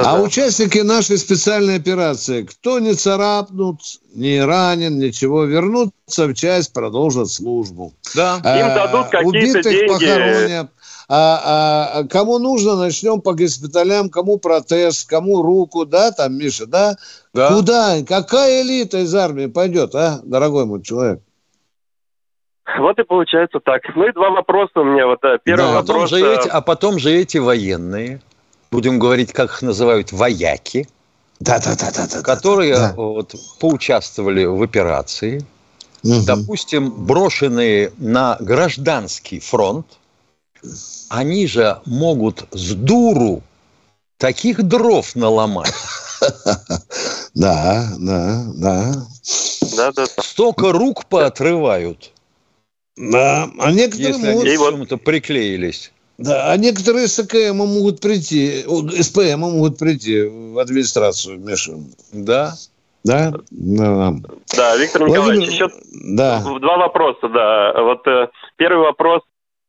А участники нашей специальной операции, кто не царапнут, не ранен, ничего, вернутся в часть, продолжат службу. Да, а, им дадут какие-то деньги. Похоронят. А, а, кому нужно, начнем по госпиталям, кому протез, кому руку, да, там, Миша, да? да. Куда? Какая элита из армии пойдет, а, дорогой мой человек? Вот и получается так. Ну и два вопроса у меня. Вот э, первый да, вопрос. Потом же эти, а потом же эти военные будем говорить, как их называют, вояки, да, да, да, да, да, которые да. Вот, поучаствовали в операции, угу. допустим, брошенные на гражданский фронт, они же могут с дуру таких дров наломать. Да, да, да. Да, да. Столько рук поотрывают. Да, а некоторые Если они к чему-то приклеились. Да, а некоторые СКМ могут прийти, СПМ могут прийти в администрацию, Миша. Да. Да? Да, да Виктор Николаевич, Владимир... еще да. два вопроса, да. Вот э, первый вопрос.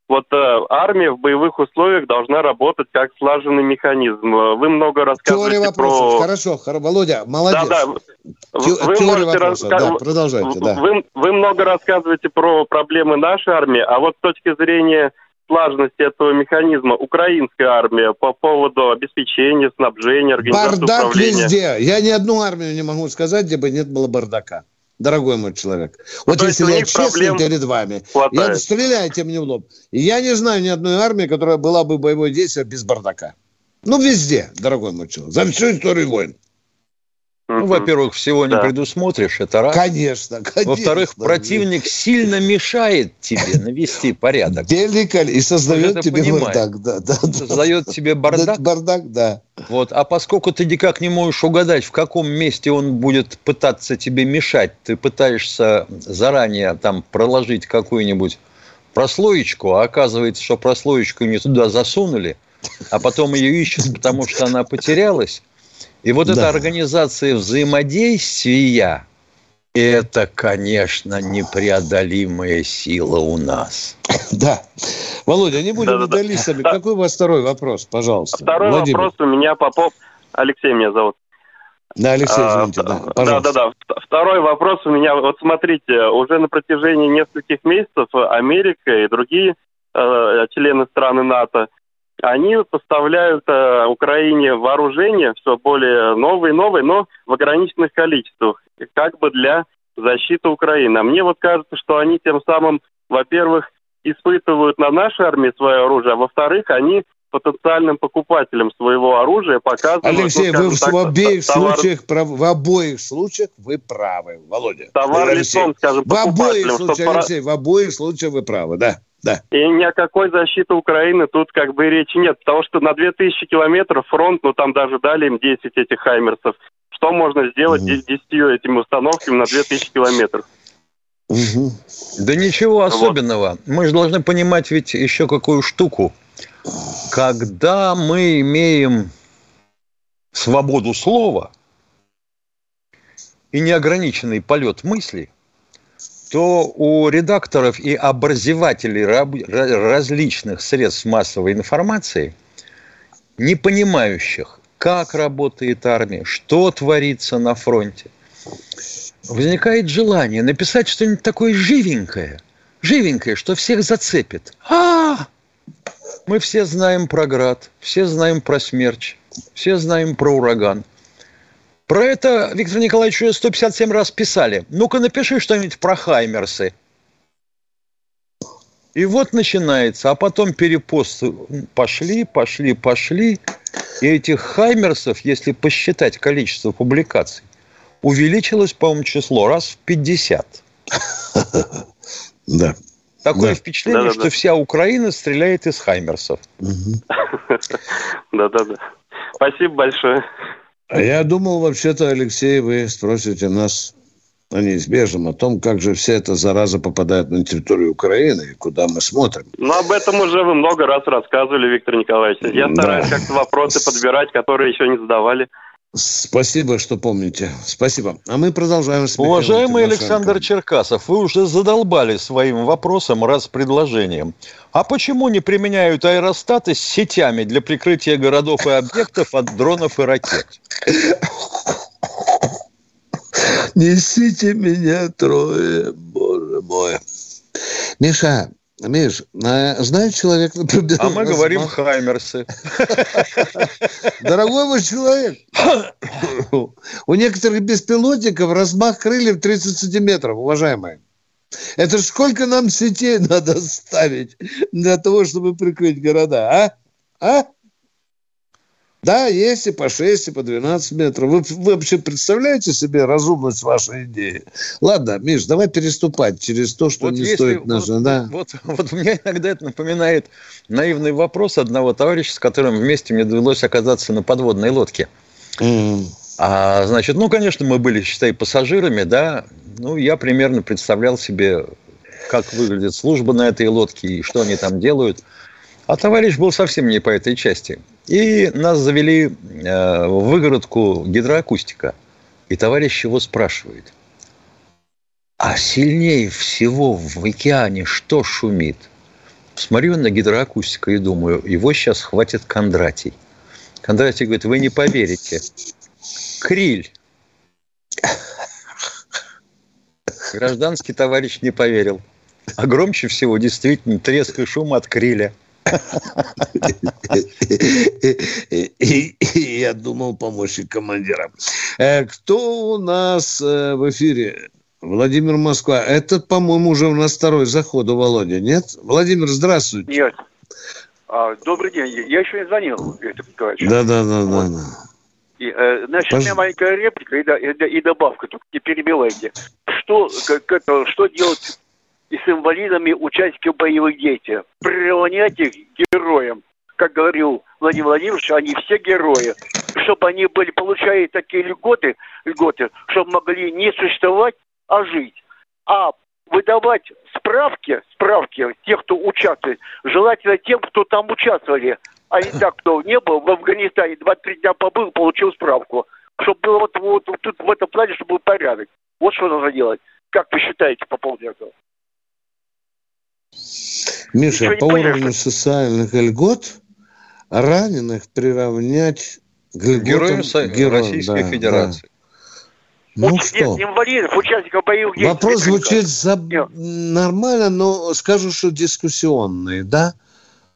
Вот э, армия в боевых условиях должна работать как слаженный механизм. Вы много рассказываете Теория вопросов. про... Хорошо, хорошо, Володя, молодец. Да, да. Те... Вы Теория вопросов, раска... да, продолжайте. Да. Вы, вы много рассказываете про проблемы нашей армии, а вот с точки зрения слаженности этого механизма украинская армия по поводу обеспечения, снабжения, организации Бардак управления? везде. Я ни одну армию не могу сказать, где бы нет было бардака. Дорогой мой человек. Вот если я честен перед вами, я, стреляйте мне в лоб. Я не знаю ни одной армии, которая была бы боевой действие без бардака. Ну, везде, дорогой мой человек. За всю историю войн. Ну, во-первых, всего не да. предусмотришь, это раз. Конечно, конечно. Во-вторых, противник сильно мешает тебе навести порядок. Великолепно. И создает тебе понимаешь. бардак. Да, да, создает да. тебе бардак. Бардак, да. Вот. А поскольку ты никак не можешь угадать, в каком месте он будет пытаться тебе мешать, ты пытаешься заранее там проложить какую-нибудь прослоечку, а оказывается, что прослоечку не туда засунули, а потом ее ищут, потому что она потерялась, и вот да. эта организация взаимодействия, это, конечно, непреодолимая сила у нас. Да. Володя, не будем да, идеалистами. Да. Какой у вас второй вопрос, пожалуйста? Второй Владимир. вопрос у меня, Попов. Алексей меня зовут. Да, Алексей, а, извините, а, да, пожалуйста. Да, да, да. Второй вопрос у меня. Вот смотрите, уже на протяжении нескольких месяцев Америка и другие э, члены страны НАТО они поставляют э, Украине вооружение все более новые и новые, но в ограниченных количествах, как бы для защиты Украины. А мне вот кажется, что они тем самым, во-первых, испытывают на нашей армии свое оружие, а во-вторых, они потенциальным покупателям своего оружия показывают... Алексей, ну, вы в, так, обеих товар... случаях, в обоих случаях вы правы, Володя. Товар лицом, скажем, В обоих случаях, Алексей, в обоих случаях вы правы, да. Да. И ни о какой защите Украины тут как бы речи нет, потому что на 2000 километров фронт, ну там даже дали им 10 этих хаймерсов. Что можно сделать угу. 10 этими установками на 2000 километров? Угу. Да ничего особенного. Вот. Мы же должны понимать ведь еще какую штуку. Когда мы имеем свободу слова и неограниченный полет мысли – то у редакторов и образователей различных средств массовой информации, не понимающих, как работает армия, что творится на фронте, возникает желание написать что-нибудь такое живенькое, живенькое, что всех зацепит. А, мы все знаем про град, все знаем про смерч, все знаем про ураган – про это, Виктор Николаевич, уже 157 раз писали. Ну-ка напиши что-нибудь про Хаймерсы. И вот начинается, а потом перепосты пошли, пошли, пошли. И этих Хаймерсов, если посчитать количество публикаций, увеличилось, по-моему, число раз в 50. Да. Такое да. впечатление, да, да, что да. вся Украина стреляет из Хаймерсов. Да-да-да. Спасибо большое. А я думал, вообще-то, Алексей, вы спросите нас о неизбежном, о том, как же вся эта зараза попадает на территорию Украины и куда мы смотрим. Ну, об этом уже вы много раз рассказывали, Виктор Николаевич. Я стараюсь да. как-то вопросы подбирать, которые еще не задавали. Спасибо, что помните. Спасибо. А мы продолжаем с Уважаемый Александр Черкасов, вы уже задолбали своим вопросом раз предложением. А почему не применяют аэростаты с сетями для прикрытия городов и объектов от дронов и ракет? Несите меня трое, боже мой. Миша, Миш, знает человек, например... А мы говорим Хаймерсы. Дорогой мой человек, у некоторых беспилотников размах крыльев 30 сантиметров, уважаемые. Это сколько нам сетей надо ставить для того, чтобы прикрыть города, а? А? Да, есть и по 6, и по 12 метров. Вы, вы вообще представляете себе разумность вашей идеи? Ладно, Миш, давай переступать через то, что вот не стоит нажать. Вот, да? вот, вот мне иногда это напоминает наивный вопрос одного товарища, с которым вместе мне довелось оказаться на подводной лодке. Mm. А, значит, ну, конечно, мы были, считай, пассажирами, да. Ну, я примерно представлял себе, как выглядит служба на этой лодке и что они там делают. А товарищ был совсем не по этой части. И нас завели э, в выгородку гидроакустика. И товарищ его спрашивает. А сильнее всего в океане что шумит? Смотрю на гидроакустика и думаю, его сейчас хватит Кондратий. Кондратий говорит, вы не поверите. Криль. Гражданский товарищ не поверил. А громче всего действительно треск и шум от криля. Я думал помощник командира. Э, кто у нас э, в эфире? Владимир Москва. Это, по-моему, уже у нас второй заход у Володя, нет? Владимир, здравствуйте. Нет. А, добрый день. Я еще не звонил, Виктор Николаевич. Да, да, да, да. да. И, э, значит, Пож... у меня маленькая реплика и, и, и добавка, только не перебивайте. Что, как, что делать и с инвалидами участников боевых действий? Приравнять их героям. Как говорил Владимир Владимирович, они все герои. Чтобы они были, получали такие льготы, льготы, чтобы могли не существовать, а жить. А выдавать справки, справки тех, кто участвует, желательно тем, кто там участвовали, а не так, кто не был в Афганистане, 2-3 дня побыл, получил справку. Чтобы было вот, вот тут в этом плане, чтобы был порядок. Вот что нужно делать. Как вы считаете по поводу этого? Миша, по уровню социальных льгот раненых приравнять к льготам героям героям, Российской да, Федерации. Да. Ну вот, что? Нет, инвалидов, участников боевых действий. Вопрос звучит за... нормально, но скажу, что дискуссионный, да?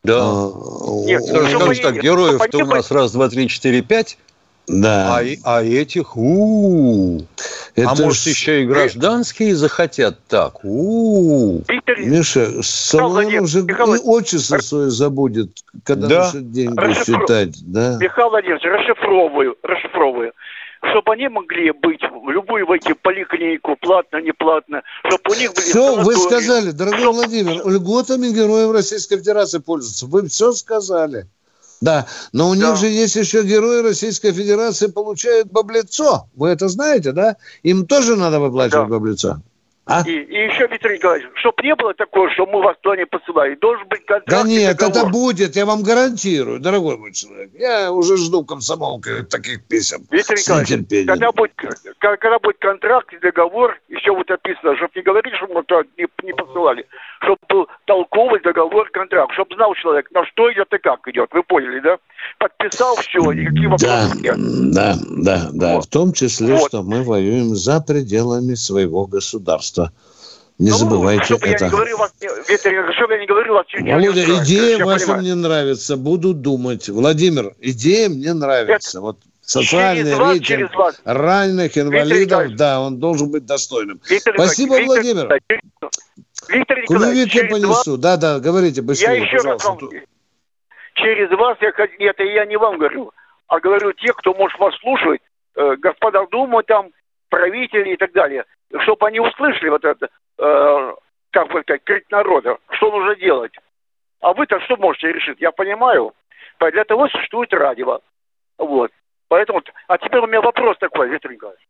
Да. А, нет, скажем так, героев-то у нас раз, два, три, четыре, пять. Да. А, а этих, у, -у, -у. Это а может еще и гражданские захотят так. У, -у, -у. Миша, Соломон уже Михаил... отчество свое забудет, когда да. начнет деньги Расшифру... считать. Да. Михаил Владимирович, расшифровываю, расшифровываю чтобы они могли быть в любую войти поликлинику, платно, не платно, чтобы у них были... Все, вы сказали, дорогой чтобы... Владимир, льготами героев Российской Федерации пользуются. Вы все сказали. Да, но у да. них же есть еще герои Российской Федерации, получают баблицо. Вы это знаете, да? Им тоже надо выплачивать да. баблицо. А? И, и еще, Виктор Николаевич, чтобы не было такого, что мы вас туда не посылаем, должен быть контракт. Да нет, договор. это будет, я вам гарантирую, дорогой мой человек. Я уже жду комсомолка таких писем. Виктор Николаевич, когда будет, когда будет контракт и договор, еще вот описано, чтобы не говорить, что мы туда не, не посылали, чтобы был толковый договор, контракт, чтобы знал человек, на что идет и как идет. Вы поняли, да? Подписал все, никаких вопросов да, нет. Да, да, да. Вот. В том числе, вот. что мы воюем за пределами своего государства. Не ну, забывайте чтобы это. Я не говорил вас, Виктор, чтобы я не говорил вас Володя, не идея ваша понимаю. мне нравится. Буду думать. Владимир, идея мне нравится. Это... Вот социальный рейтинг раненых инвалидов, да, он должен быть достойным. Виктор Спасибо, Виктор, Владимир. Виктор Николаевич, я понесу. Да, да, говорите быстрее, я еще пожалуйста. Раз вам, через вас, я, это я не вам говорю, а говорю тех, кто может вас слушать, э, господа Думы там, правители и так далее, чтобы они услышали вот это, э, как бы сказать, крик народа, что нужно делать. А вы-то что можете решить? Я понимаю. Для того существует радио. Вот. Поэтому, а теперь у меня вопрос такой, Виктор Николаевич.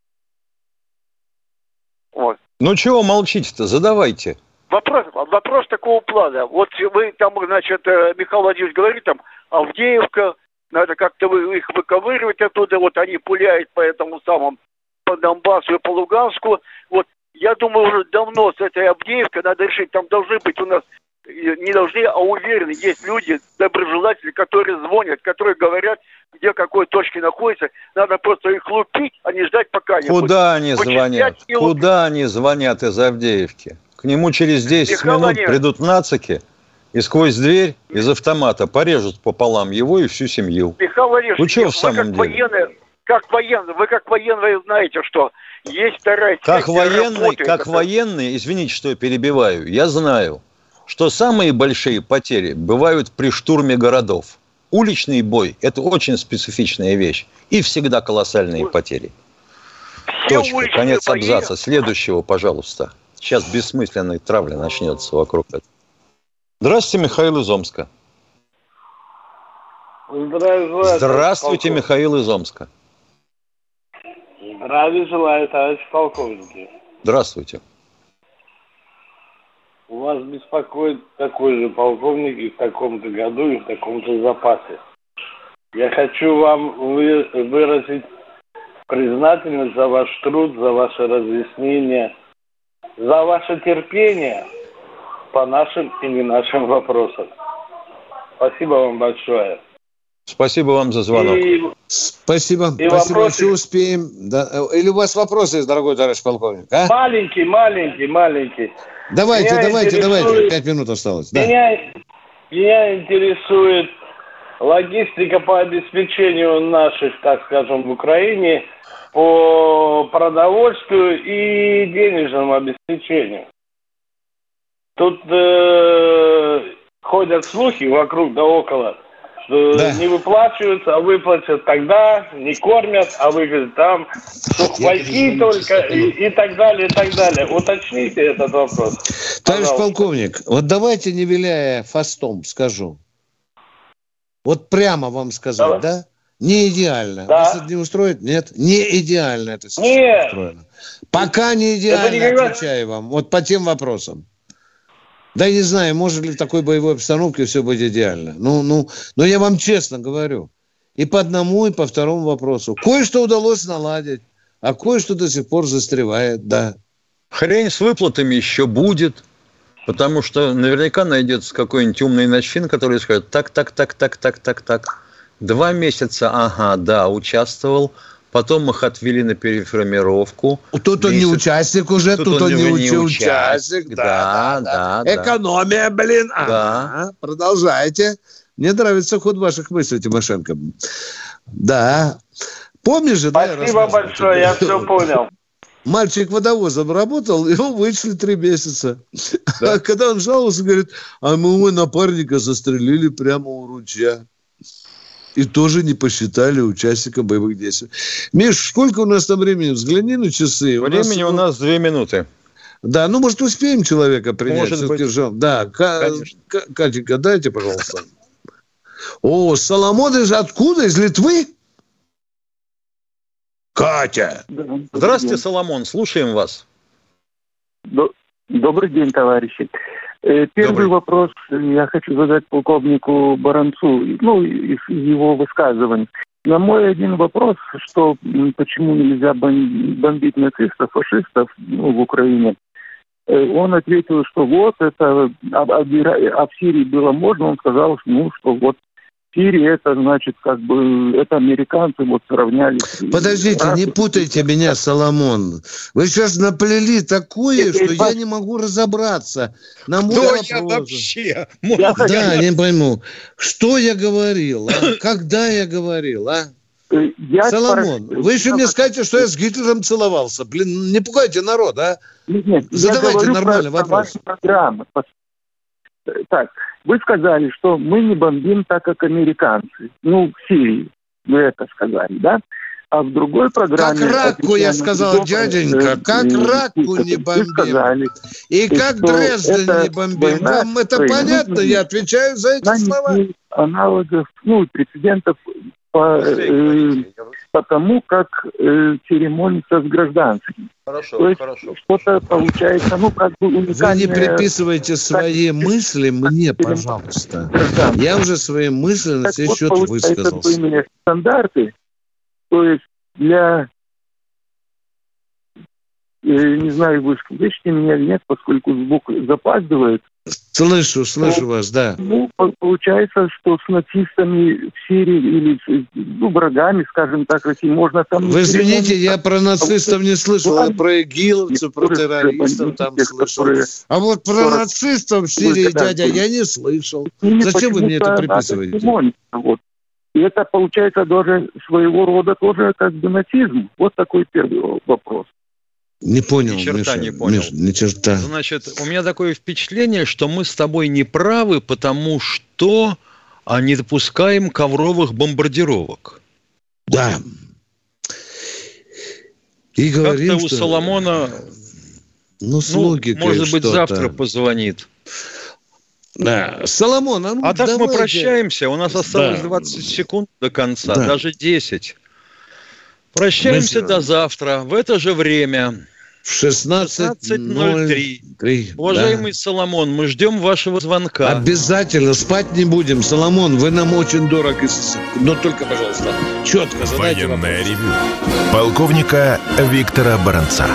Вот. Ну чего молчите-то? Задавайте. Вопрос, вопрос такого плана. Вот вы там, значит, э, Михаил Владимирович говорит, там, Авдеевка, надо как-то их выковыривать оттуда, вот они пуляют по этому самому, по Донбассу и по Луганску. Вот я думаю, уже давно с этой Авдеевкой надо решить, там должны быть у нас не должны, а уверены, есть люди, доброжелатели, которые звонят, которые говорят, где какой точки находится. Надо просто их лупить, а не ждать пока Куда они звонят? Куда они звонят из Авдеевки? К нему через 10 Михаил минут придут нацики и сквозь дверь из автомата порежут пополам его и всю семью. Михаил Владимирович, вы что в самом как деле? Военные, как военный, вы как военный знаете, что есть вторая Как военный, работы, как это... военный, извините, что я перебиваю, я знаю, что самые большие потери бывают при штурме городов. Уличный бой – это очень специфичная вещь. И всегда колоссальные потери. Точка. Конец абзаца. Следующего, пожалуйста. Сейчас бессмысленная травля начнется вокруг этого. Здравствуйте, Михаил из Омска. Здравствуйте, Здравствуйте Михаил из Омска. Здравия желаю, товарищ полковники. Здравствуйте. У вас беспокоит такой же полковник и в таком-то году, и в таком-то запасе. Я хочу вам выразить признательность за ваш труд, за ваше разъяснение, за ваше терпение по нашим и не нашим вопросам. Спасибо вам большое. Спасибо вам за звонок. И, Спасибо. И Спасибо. Вопросы... Еще успеем. Да. Или у вас вопросы дорогой товарищ полковник? А? Маленький, маленький, маленький. Давайте, меня давайте, интересует... давайте. Пять минут осталось. Меня, да. меня интересует логистика по обеспечению наших, так скажем, в Украине по продовольствию и денежному обеспечению. Тут э, ходят слухи вокруг да около, что да. не выплачиваются, а выплатят тогда, не кормят, а вы говорите, там сухпайки только и, и так далее, и так далее. Уточните этот вопрос. Товарищ Пожалуйста. полковник, вот давайте, не виляя фастом, скажу. Вот прямо вам сказать, Давай. да? Не идеально. Да. Вас это не устроит? Нет? Не идеально это Нет. устроено. Пока не идеально, никогда... отвечаю вам. Вот по тем вопросам. Да не знаю, может ли в такой боевой обстановке все быть идеально. Ну, ну, но я вам честно говорю. И по одному, и по второму вопросу. Кое-что удалось наладить, а кое-что до сих пор застревает, да. Хрень с выплатами еще будет. Потому что наверняка найдется какой-нибудь умный начин, который скажет, так, так, так, так, так, так, так. Два месяца, ага, да, участвовал. Потом их отвели на переформировку. Тут он не участник уже, тут, тут он, он не, не участник. Да, да, да. Экономия, блин. Да. Ага, продолжайте. Мне нравится ход ваших мыслей, Тимошенко. Да. Помнишь же, Спасибо да, большое, я все понял. Мальчик водовозом работал, его вычли три месяца. Да? А когда он жаловался, говорит, а мы его напарника застрелили прямо у ручья и тоже не посчитали участником боевых действий. Миш, сколько у нас там времени? Взгляни на часы. Времени у нас, у нас две минуты. Да, ну, может, успеем человека принять? Может быть. Жал. Да, Конечно. Катенька, дайте, пожалуйста. О, Соломон из откуда? Из Литвы? Катя! Здравствуйте, Соломон, слушаем вас. Добрый день, товарищи. Э, первый Добрый. вопрос я хочу задать полковнику Баранцу, ну, из его высказываний. На мой один вопрос, что почему нельзя бомбить нацистов, фашистов ну, в Украине, э, он ответил, что вот это, а, а, а в Сирии было можно, он сказал, ну, что вот Сирии это значит, как бы, это американцы вот сравнялись. Подождите, не путайте меня, Соломон. Вы сейчас наплели такое, это что я не могу разобраться. На мой Кто вопрос. я вообще? Я да, не пойму. Что я говорил, а? Когда я говорил, а? Э, я Соломон, спрашиваю, вы еще мне скажете, что я с Гитлером целовался. Блин, не пугайте народ, а? Нет, Задавайте нормальный вопрос. Программы. Так, вы сказали, что мы не бомбим так, как американцы. Ну, в Сирии. Вы это сказали, да? А в другой программе... Как раку, я сказал, дяденька, как раку не бомбим. Сказали, и как Дрезден не бомбим. Вам это понятно? Я отвечаю за эти слова. Аналогов, ну, прецедентов по, э, потому, как э, церемонится с гражданскими. Хорошо, То есть хорошо. Что-то получается, ну, как бы уникальное... Вы не приписывайте свои так, мысли мне, пожалуйста. Я уже свои мысли на сей вот, счет высказался. стандарты, то есть для не знаю, вы слышите меня или нет, поскольку звук запаздывает. Слышу, слышу ну, вас, да. Ну, получается, что с нацистами в Сирии или с ну, врагами, скажем так, России можно там... Вы извините, я про нацистов не слышал, я про игиловцев, про террористов там слышал. А вот про нацистов в Сирии, дядя, я не слышал. Зачем вы мне это приписываете? Вот. И это получается даже своего рода тоже как бы нацизм. Вот такой первый вопрос. Не понял, Ни черта Миша, не понял. Миша, ни черта. Значит, у меня такое впечатление, что мы с тобой не правы, потому что а не допускаем ковровых бомбардировок. Да. И говорим, Как-то у что... Соломона, ну, с ну, может быть, завтра позвонит. Да. Соломон, а, ну, а так давайте... мы прощаемся. У нас осталось да. 20 секунд до конца, да. даже 10. Прощаемся Мы... до завтра в это же время. В 16.03. Уважаемый да. Соломон, мы ждем вашего звонка. Обязательно. Спать не будем. Соломон, вы нам очень дорог. Но только, пожалуйста, четко задайте Военное вопрос. ревю. Полковника Виктора Баранца.